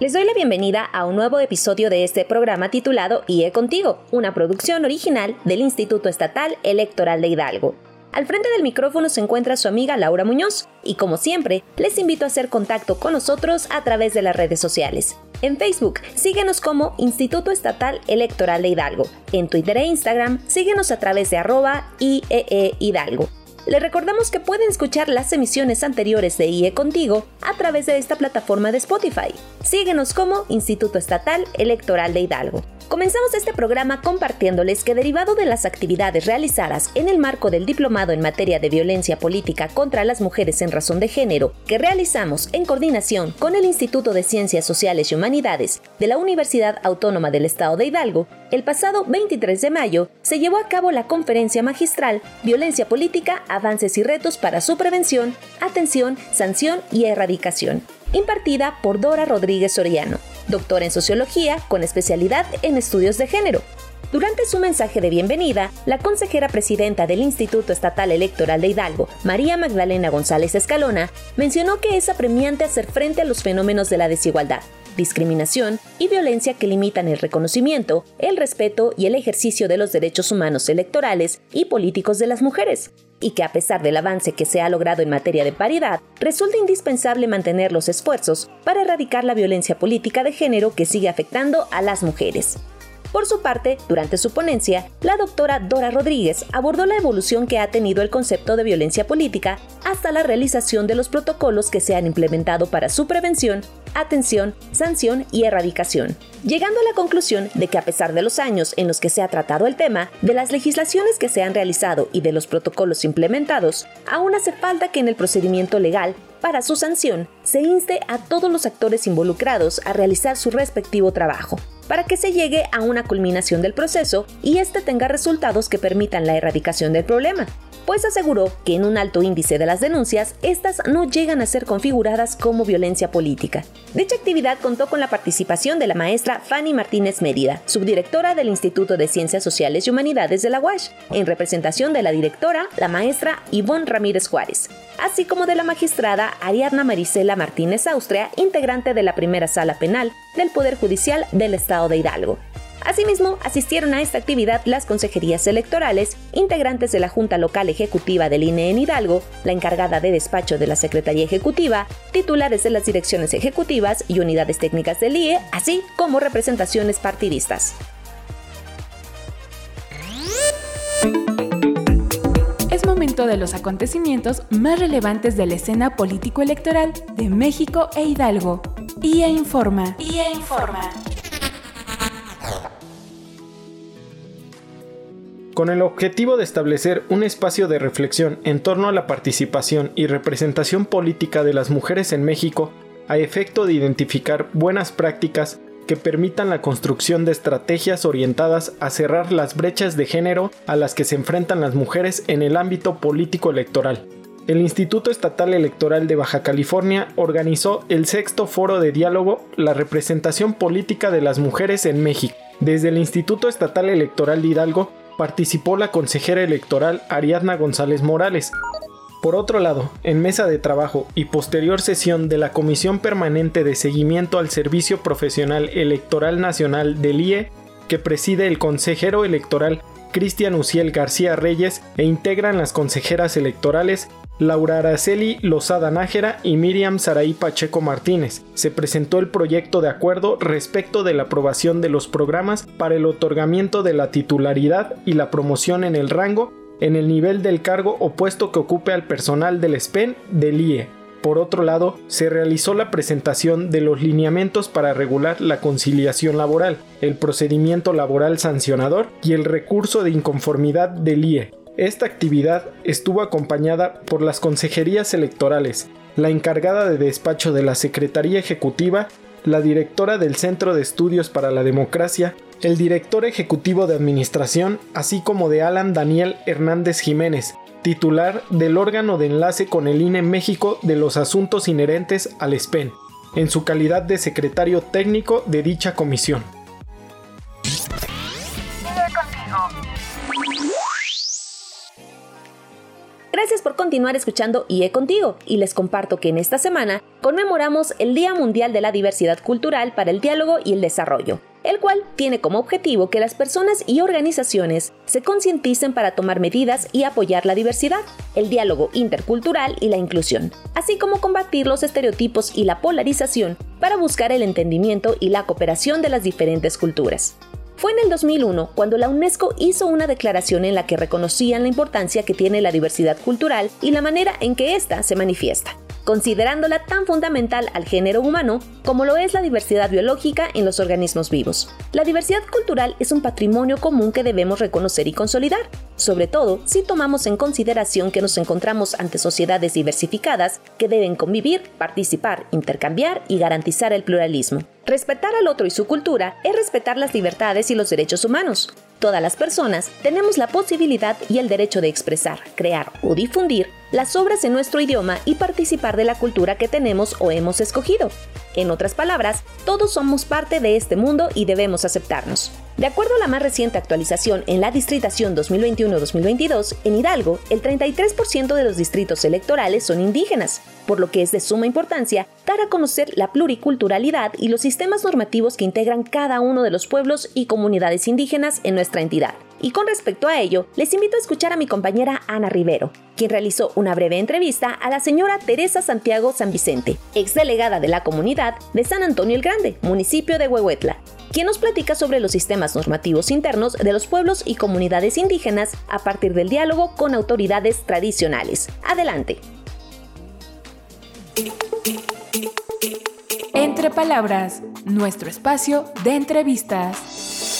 Les doy la bienvenida a un nuevo episodio de este programa titulado IE Contigo, una producción original del Instituto Estatal Electoral de Hidalgo. Al frente del micrófono se encuentra su amiga Laura Muñoz y como siempre les invito a hacer contacto con nosotros a través de las redes sociales. En Facebook, síguenos como Instituto Estatal Electoral de Hidalgo. En Twitter e Instagram, síguenos a través de arroba IEE Hidalgo. Le recordamos que pueden escuchar las emisiones anteriores de IE Contigo a través de esta plataforma de Spotify. Síguenos como Instituto Estatal Electoral de Hidalgo. Comenzamos este programa compartiéndoles que derivado de las actividades realizadas en el marco del Diplomado en materia de violencia política contra las mujeres en razón de género que realizamos en coordinación con el Instituto de Ciencias Sociales y Humanidades de la Universidad Autónoma del Estado de Hidalgo, el pasado 23 de mayo se llevó a cabo la conferencia magistral Violencia Política, Avances y Retos para su Prevención, Atención, Sanción y Erradicación, impartida por Dora Rodríguez Soriano doctora en sociología con especialidad en estudios de género. Durante su mensaje de bienvenida, la consejera presidenta del Instituto Estatal Electoral de Hidalgo, María Magdalena González Escalona, mencionó que es apremiante hacer frente a los fenómenos de la desigualdad, discriminación y violencia que limitan el reconocimiento, el respeto y el ejercicio de los derechos humanos electorales y políticos de las mujeres, y que a pesar del avance que se ha logrado en materia de paridad, resulta indispensable mantener los esfuerzos para erradicar la violencia política de género que sigue afectando a las mujeres. Por su parte, durante su ponencia, la doctora Dora Rodríguez abordó la evolución que ha tenido el concepto de violencia política hasta la realización de los protocolos que se han implementado para su prevención, atención, sanción y erradicación, llegando a la conclusión de que a pesar de los años en los que se ha tratado el tema, de las legislaciones que se han realizado y de los protocolos implementados, aún hace falta que en el procedimiento legal para su sanción se inste a todos los actores involucrados a realizar su respectivo trabajo para que se llegue a una culminación del proceso y éste tenga resultados que permitan la erradicación del problema pues aseguró que en un alto índice de las denuncias, estas no llegan a ser configuradas como violencia política. Dicha actividad contó con la participación de la maestra Fanny Martínez Mérida, subdirectora del Instituto de Ciencias Sociales y Humanidades de la UASH, en representación de la directora, la maestra Ivonne Ramírez Juárez, así como de la magistrada Ariadna Marisela Martínez Austria, integrante de la primera sala penal del Poder Judicial del Estado de Hidalgo. Asimismo, asistieron a esta actividad las consejerías electorales, integrantes de la Junta Local Ejecutiva del INE en Hidalgo, la encargada de despacho de la Secretaría Ejecutiva, titulares de las direcciones ejecutivas y unidades técnicas del IE, así como representaciones partidistas. Es momento de los acontecimientos más relevantes de la escena político-electoral de México e Hidalgo. IE informa. IE informa. Con el objetivo de establecer un espacio de reflexión en torno a la participación y representación política de las mujeres en México, a efecto de identificar buenas prácticas que permitan la construcción de estrategias orientadas a cerrar las brechas de género a las que se enfrentan las mujeres en el ámbito político electoral. El Instituto Estatal Electoral de Baja California organizó el sexto foro de diálogo La representación política de las mujeres en México. Desde el Instituto Estatal Electoral de Hidalgo participó la consejera electoral Ariadna González Morales. Por otro lado, en mesa de trabajo y posterior sesión de la Comisión Permanente de Seguimiento al Servicio Profesional Electoral Nacional del IE, que preside el consejero electoral Cristian Uciel García Reyes e integran las consejeras electorales Laura Araceli Lozada Nájera y Miriam Saraí Pacheco Martínez. Se presentó el proyecto de acuerdo respecto de la aprobación de los programas para el otorgamiento de la titularidad y la promoción en el rango en el nivel del cargo o puesto que ocupe al personal del SPEN del IE. Por otro lado, se realizó la presentación de los lineamientos para regular la conciliación laboral, el procedimiento laboral sancionador y el recurso de inconformidad del IE. Esta actividad estuvo acompañada por las consejerías electorales, la encargada de despacho de la Secretaría Ejecutiva, la directora del Centro de Estudios para la Democracia, el director ejecutivo de Administración, así como de Alan Daniel Hernández Jiménez, titular del órgano de enlace con el INE México de los asuntos inherentes al SPEN, en su calidad de secretario técnico de dicha comisión. Gracias por continuar escuchando IE Contigo y les comparto que en esta semana conmemoramos el Día Mundial de la Diversidad Cultural para el Diálogo y el Desarrollo, el cual tiene como objetivo que las personas y organizaciones se concienticen para tomar medidas y apoyar la diversidad, el diálogo intercultural y la inclusión, así como combatir los estereotipos y la polarización para buscar el entendimiento y la cooperación de las diferentes culturas. Fue en el 2001 cuando la UNESCO hizo una declaración en la que reconocían la importancia que tiene la diversidad cultural y la manera en que ésta se manifiesta considerándola tan fundamental al género humano como lo es la diversidad biológica en los organismos vivos. La diversidad cultural es un patrimonio común que debemos reconocer y consolidar, sobre todo si tomamos en consideración que nos encontramos ante sociedades diversificadas que deben convivir, participar, intercambiar y garantizar el pluralismo. Respetar al otro y su cultura es respetar las libertades y los derechos humanos. Todas las personas tenemos la posibilidad y el derecho de expresar, crear o difundir las obras en nuestro idioma y participar de la cultura que tenemos o hemos escogido. En otras palabras, todos somos parte de este mundo y debemos aceptarnos. De acuerdo a la más reciente actualización en la Distritación 2021-2022, en Hidalgo, el 33% de los distritos electorales son indígenas, por lo que es de suma importancia dar a conocer la pluriculturalidad y los sistemas normativos que integran cada uno de los pueblos y comunidades indígenas en nuestra entidad. Y con respecto a ello, les invito a escuchar a mi compañera Ana Rivero, quien realizó una breve entrevista a la señora Teresa Santiago San Vicente, exdelegada de la comunidad de San Antonio el Grande, municipio de Huehuetla, quien nos platica sobre los sistemas normativos internos de los pueblos y comunidades indígenas a partir del diálogo con autoridades tradicionales. Adelante. Entre palabras, nuestro espacio de entrevistas.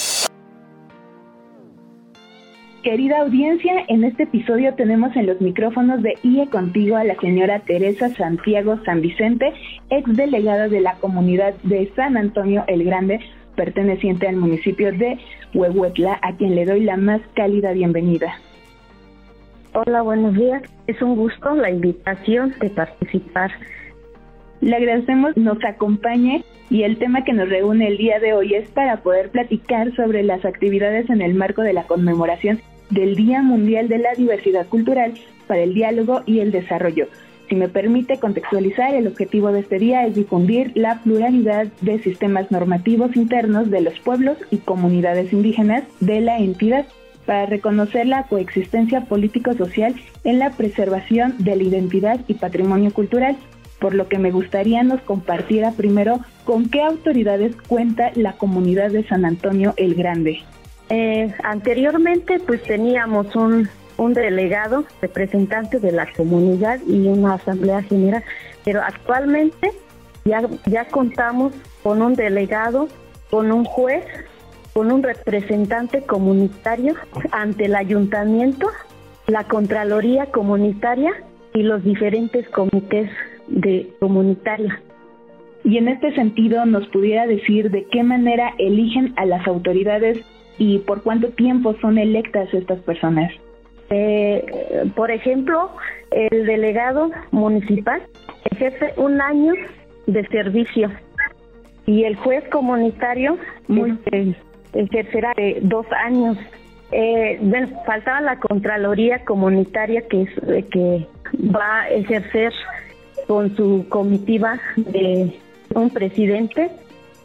Querida audiencia, en este episodio tenemos en los micrófonos de IE Contigo a la señora Teresa Santiago San Vicente, ex delegada de la comunidad de San Antonio el Grande, perteneciente al municipio de Huehuetla, a quien le doy la más cálida bienvenida. Hola, buenos días. Es un gusto la invitación de participar. Le agradecemos nos acompañe y el tema que nos reúne el día de hoy es para poder platicar sobre las actividades en el marco de la conmemoración del Día Mundial de la Diversidad Cultural para el Diálogo y el Desarrollo. Si me permite contextualizar, el objetivo de este día es difundir la pluralidad de sistemas normativos internos de los pueblos y comunidades indígenas de la entidad para reconocer la coexistencia político-social en la preservación de la identidad y patrimonio cultural, por lo que me gustaría nos compartiera primero con qué autoridades cuenta la comunidad de San Antonio el Grande. Eh, anteriormente pues teníamos un, un delegado, representante de la comunidad y una asamblea general, pero actualmente ya, ya contamos con un delegado, con un juez, con un representante comunitario ante el ayuntamiento, la Contraloría Comunitaria y los diferentes comités de comunitaria. Y en este sentido, ¿nos pudiera decir de qué manera eligen a las autoridades y por cuánto tiempo son electas estas personas? Eh, por ejemplo, el delegado municipal ejerce un año de servicio y el juez comunitario este, ejercerá dos años. Eh, faltaba la Contraloría Comunitaria que, es, que va a ejercer con su comitiva de un presidente,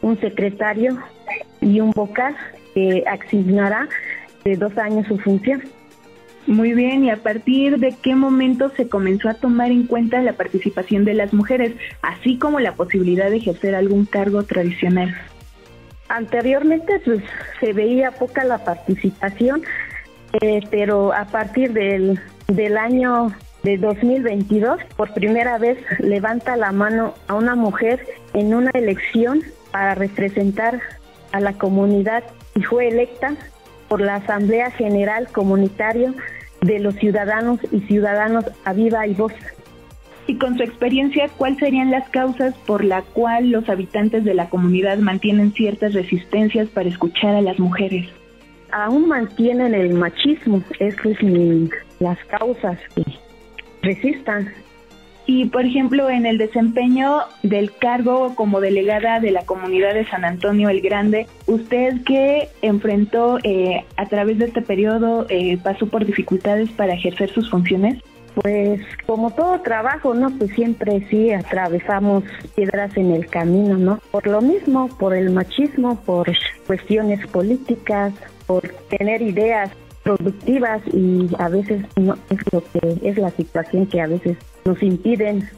un secretario y un vocal que asignará de dos años su función. Muy bien, ¿y a partir de qué momento se comenzó a tomar en cuenta la participación de las mujeres, así como la posibilidad de ejercer algún cargo tradicional? Anteriormente pues, se veía poca la participación, eh, pero a partir del, del año de 2022, por primera vez levanta la mano a una mujer en una elección para representar a la comunidad y fue electa por la Asamblea General Comunitario de los ciudadanos y ciudadanos a viva y voz. Y con su experiencia, ¿cuáles serían las causas por la cual los habitantes de la comunidad mantienen ciertas resistencias para escuchar a las mujeres? Aún mantienen el machismo, esas es las causas que resistan. Y, por ejemplo, en el desempeño del cargo como delegada de la comunidad de San Antonio el Grande, ¿usted qué enfrentó eh, a través de este periodo? Eh, ¿Pasó por dificultades para ejercer sus funciones? Pues como todo trabajo, ¿no? Pues siempre sí atravesamos piedras en el camino, ¿no? Por lo mismo, por el machismo, por cuestiones políticas, por tener ideas productivas y a veces no es lo que es la situación que a veces nos impiden.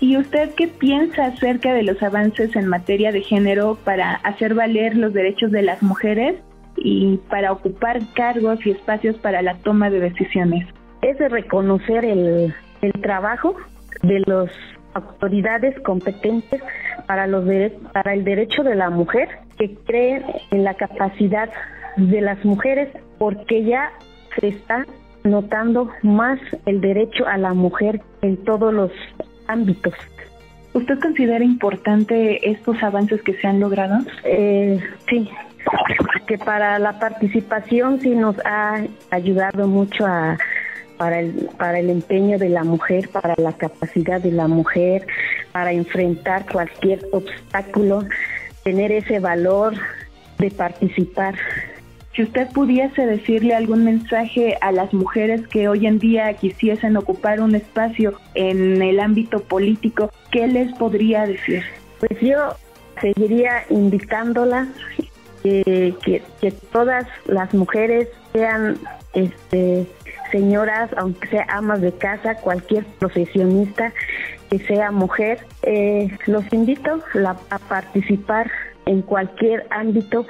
¿Y usted qué piensa acerca de los avances en materia de género para hacer valer los derechos de las mujeres y para ocupar cargos y espacios para la toma de decisiones? Es de reconocer el, el trabajo de las autoridades competentes para los para el derecho de la mujer que creen en la capacidad de las mujeres porque ya se está notando más el derecho a la mujer en todos los ámbitos. ¿Usted considera importante estos avances que se han logrado? Eh, sí, que para la participación sí nos ha ayudado mucho a, para, el, para el empeño de la mujer, para la capacidad de la mujer, para enfrentar cualquier obstáculo, tener ese valor de participar si usted pudiese decirle algún mensaje a las mujeres que hoy en día quisiesen ocupar un espacio en el ámbito político, ¿qué les podría decir? Pues yo seguiría invitándolas que, que, todas las mujeres sean este, señoras, aunque sea amas de casa, cualquier profesionista que sea mujer, eh, los invito a participar en cualquier ámbito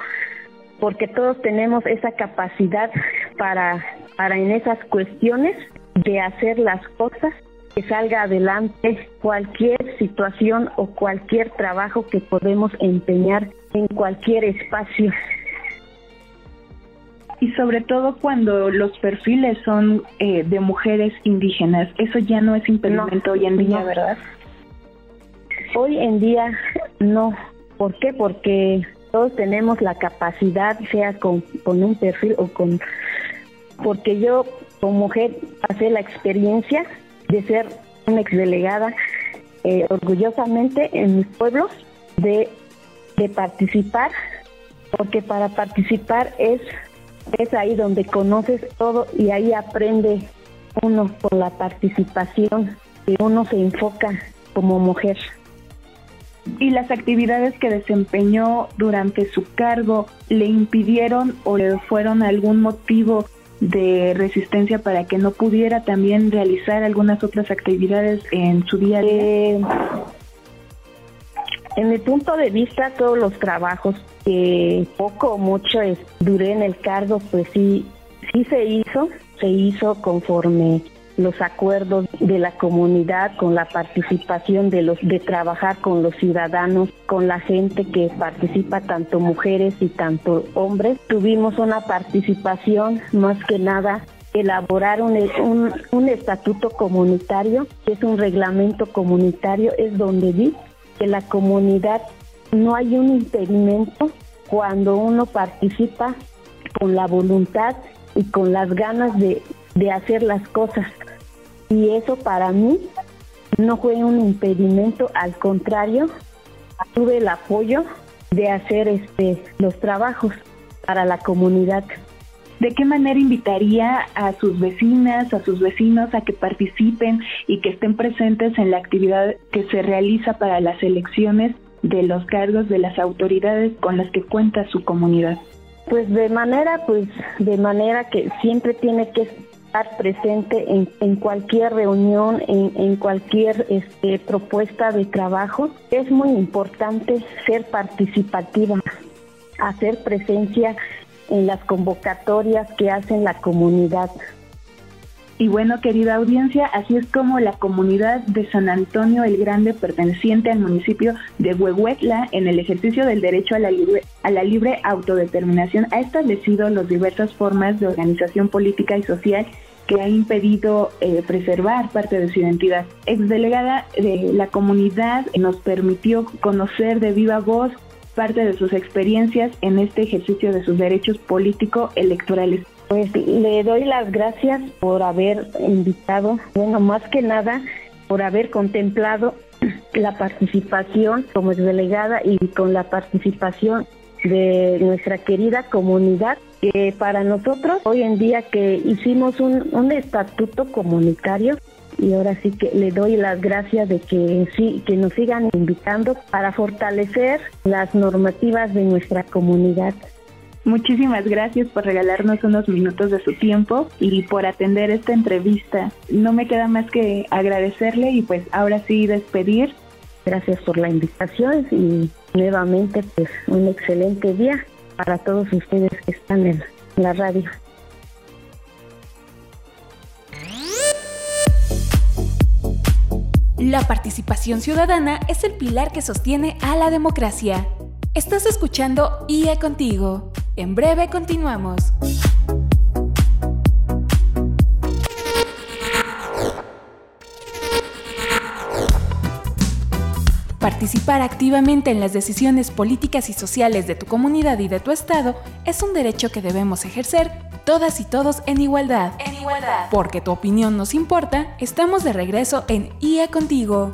porque todos tenemos esa capacidad para, para en esas cuestiones de hacer las cosas que salga adelante cualquier situación o cualquier trabajo que podemos empeñar en cualquier espacio. Y sobre todo cuando los perfiles son eh, de mujeres indígenas, eso ya no es impedimento hoy en día, ¿verdad? Hoy en día no. ¿Por qué? Porque todos tenemos la capacidad, sea con, un perfil o con... Porque yo como mujer pasé la experiencia de ser una exdelegada eh, orgullosamente en mis pueblos, de, de participar, porque para participar es, es ahí donde conoces todo y ahí aprende uno con la participación que uno se enfoca como mujer y las actividades que desempeñó durante su cargo le impidieron o le fueron algún motivo de resistencia para que no pudiera también realizar algunas otras actividades en su día a día? Eh, en mi punto de vista, todos los trabajos que poco o mucho duré en el cargo, pues sí, sí se hizo, se hizo conforme los acuerdos de la comunidad, con la participación de los de trabajar con los ciudadanos, con la gente que participa, tanto mujeres y tanto hombres. Tuvimos una participación más que nada elaborar un, un, un estatuto comunitario, que es un reglamento comunitario, es donde vi que la comunidad no hay un impedimento cuando uno participa con la voluntad y con las ganas de, de hacer las cosas. Y eso para mí no fue un impedimento, al contrario, tuve el apoyo de hacer este los trabajos para la comunidad. ¿De qué manera invitaría a sus vecinas, a sus vecinos a que participen y que estén presentes en la actividad que se realiza para las elecciones de los cargos de las autoridades con las que cuenta su comunidad? Pues de manera, pues de manera que siempre tiene que estar presente en, en cualquier reunión, en, cualquier este, propuesta de trabajo. Es muy importante ser participativa, hacer presencia en las convocatorias que hacen la comunidad. Y bueno, querida audiencia, así es como la comunidad de San Antonio el Grande, perteneciente al municipio de Huehuetla, en el ejercicio del derecho a la libre, a la libre autodeterminación, ha establecido las diversas formas de organización política y social que ha impedido eh, preservar parte de su identidad. Exdelegada de la comunidad nos permitió conocer de viva voz parte de sus experiencias en este ejercicio de sus derechos político-electorales. Pues le doy las gracias por haber invitado, bueno, más que nada por haber contemplado la participación como delegada y con la participación de nuestra querida comunidad que para nosotros hoy en día que hicimos un, un estatuto comunitario y ahora sí que le doy las gracias de que sí que nos sigan invitando para fortalecer las normativas de nuestra comunidad. Muchísimas gracias por regalarnos unos minutos de su tiempo y por atender esta entrevista. No me queda más que agradecerle y pues ahora sí despedir. Gracias por la invitación y nuevamente pues un excelente día para todos ustedes que están en la radio. La participación ciudadana es el pilar que sostiene a la democracia. Estás escuchando IE Contigo. En breve continuamos. Participar activamente en las decisiones políticas y sociales de tu comunidad y de tu estado es un derecho que debemos ejercer todas y todos en igualdad. En igualdad. Porque tu opinión nos importa, estamos de regreso en IA Contigo.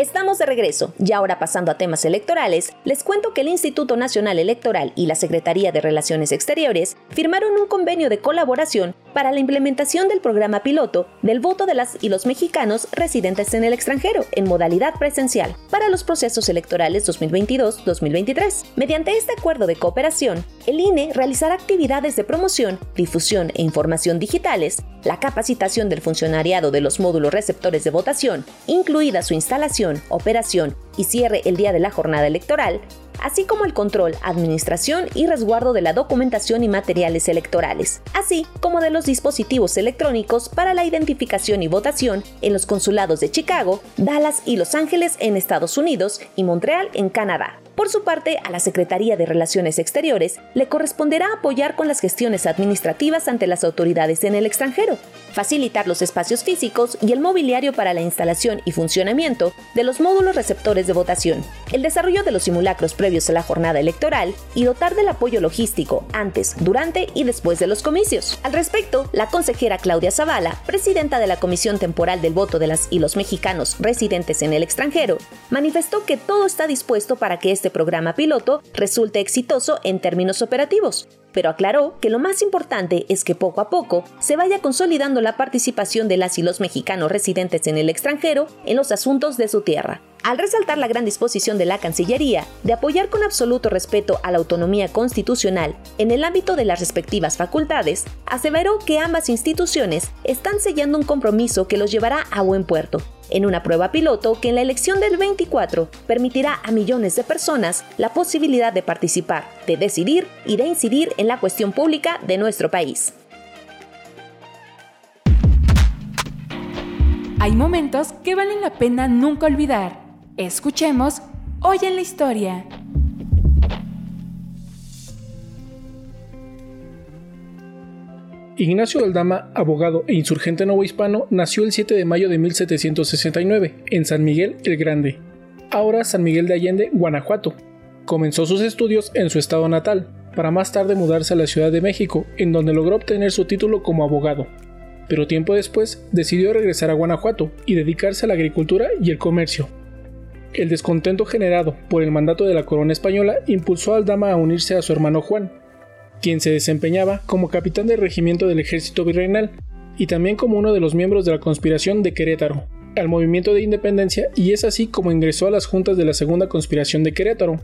Estamos de regreso y ahora pasando a temas electorales, les cuento que el Instituto Nacional Electoral y la Secretaría de Relaciones Exteriores firmaron un convenio de colaboración para la implementación del programa piloto del voto de las y los mexicanos residentes en el extranjero en modalidad presencial para los procesos electorales 2022-2023. Mediante este acuerdo de cooperación, el INE realizará actividades de promoción, difusión e información digitales, la capacitación del funcionariado de los módulos receptores de votación, incluida su instalación, operación y cierre el día de la jornada electoral, así como el control, administración y resguardo de la documentación y materiales electorales, así como de los dispositivos electrónicos para la identificación y votación en los consulados de Chicago, Dallas y Los Ángeles en Estados Unidos y Montreal en Canadá. Por su parte, a la Secretaría de Relaciones Exteriores le corresponderá apoyar con las gestiones administrativas ante las autoridades en el extranjero, facilitar los espacios físicos y el mobiliario para la instalación y funcionamiento de los módulos receptores de votación, el desarrollo de los simulacros previos a la jornada electoral y dotar del apoyo logístico antes, durante y después de los comicios. Al respecto, la consejera Claudia Zavala, presidenta de la Comisión Temporal del Voto de las y los mexicanos residentes en el extranjero, manifestó que todo está dispuesto para que este programa piloto resulte exitoso en términos operativos, pero aclaró que lo más importante es que poco a poco se vaya consolidando la participación de las y los mexicanos residentes en el extranjero en los asuntos de su tierra. Al resaltar la gran disposición de la Cancillería de apoyar con absoluto respeto a la autonomía constitucional en el ámbito de las respectivas facultades, aseveró que ambas instituciones están sellando un compromiso que los llevará a buen puerto, en una prueba piloto que en la elección del 24 permitirá a millones de personas la posibilidad de participar, de decidir y de incidir en la cuestión pública de nuestro país. Hay momentos que valen la pena nunca olvidar. Escuchemos Hoy en la Historia. Ignacio Aldama, abogado e insurgente novohispano, nació el 7 de mayo de 1769 en San Miguel el Grande, ahora San Miguel de Allende, Guanajuato. Comenzó sus estudios en su estado natal, para más tarde mudarse a la Ciudad de México, en donde logró obtener su título como abogado. Pero tiempo después decidió regresar a Guanajuato y dedicarse a la agricultura y el comercio. El descontento generado por el mandato de la corona española impulsó a Aldama a unirse a su hermano Juan, quien se desempeñaba como capitán del regimiento del ejército virreinal y también como uno de los miembros de la conspiración de Querétaro, al movimiento de independencia y es así como ingresó a las juntas de la segunda conspiración de Querétaro.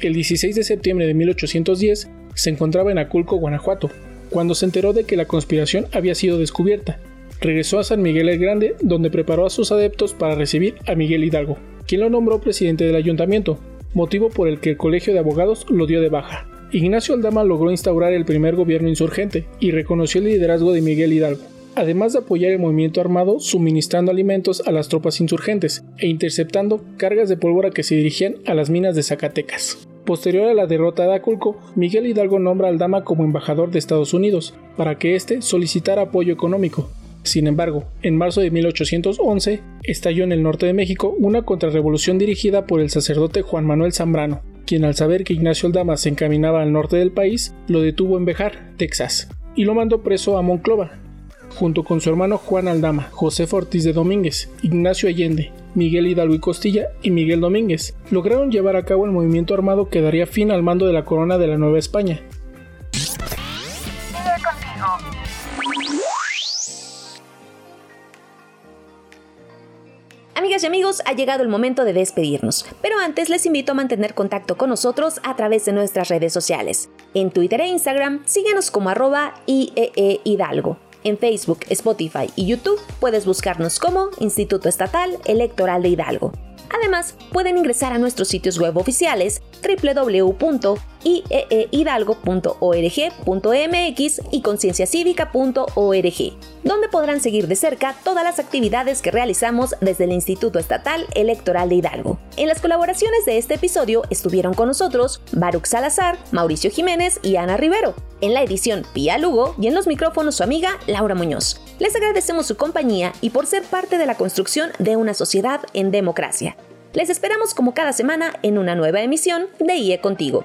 El 16 de septiembre de 1810 se encontraba en Aculco, Guanajuato, cuando se enteró de que la conspiración había sido descubierta. Regresó a San Miguel el Grande, donde preparó a sus adeptos para recibir a Miguel Hidalgo, quien lo nombró presidente del ayuntamiento, motivo por el que el Colegio de Abogados lo dio de baja. Ignacio Aldama logró instaurar el primer gobierno insurgente y reconoció el liderazgo de Miguel Hidalgo, además de apoyar el movimiento armado suministrando alimentos a las tropas insurgentes e interceptando cargas de pólvora que se dirigían a las minas de Zacatecas. Posterior a la derrota de Aculco, Miguel Hidalgo nombra al Dama como embajador de Estados Unidos, para que éste solicitara apoyo económico. Sin embargo, en marzo de 1811 estalló en el norte de México una contrarrevolución dirigida por el sacerdote Juan Manuel Zambrano, quien al saber que Ignacio Aldama se encaminaba al norte del país, lo detuvo en Bejar, Texas, y lo mandó preso a Monclova, junto con su hermano Juan Aldama, José Ortiz de Domínguez, Ignacio Allende, Miguel Hidalgo y Costilla y Miguel Domínguez, lograron llevar a cabo el movimiento armado que daría fin al mando de la corona de la Nueva España. Amigas y amigos, ha llegado el momento de despedirnos, pero antes les invito a mantener contacto con nosotros a través de nuestras redes sociales. En Twitter e Instagram, síguenos como arroba IEE Hidalgo. En Facebook, Spotify y YouTube puedes buscarnos como Instituto Estatal Electoral de Hidalgo. Además, pueden ingresar a nuestros sitios web oficiales www.ieehidalgo.org.mx y concienciacívica.org, donde podrán seguir de cerca todas las actividades que realizamos desde el Instituto Estatal Electoral de Hidalgo. En las colaboraciones de este episodio estuvieron con nosotros Baruch Salazar, Mauricio Jiménez y Ana Rivero. En la edición Pía Lugo y en los micrófonos su amiga Laura Muñoz. Les agradecemos su compañía y por ser parte de la construcción de una sociedad en democracia. Les esperamos como cada semana en una nueva emisión de IE Contigo.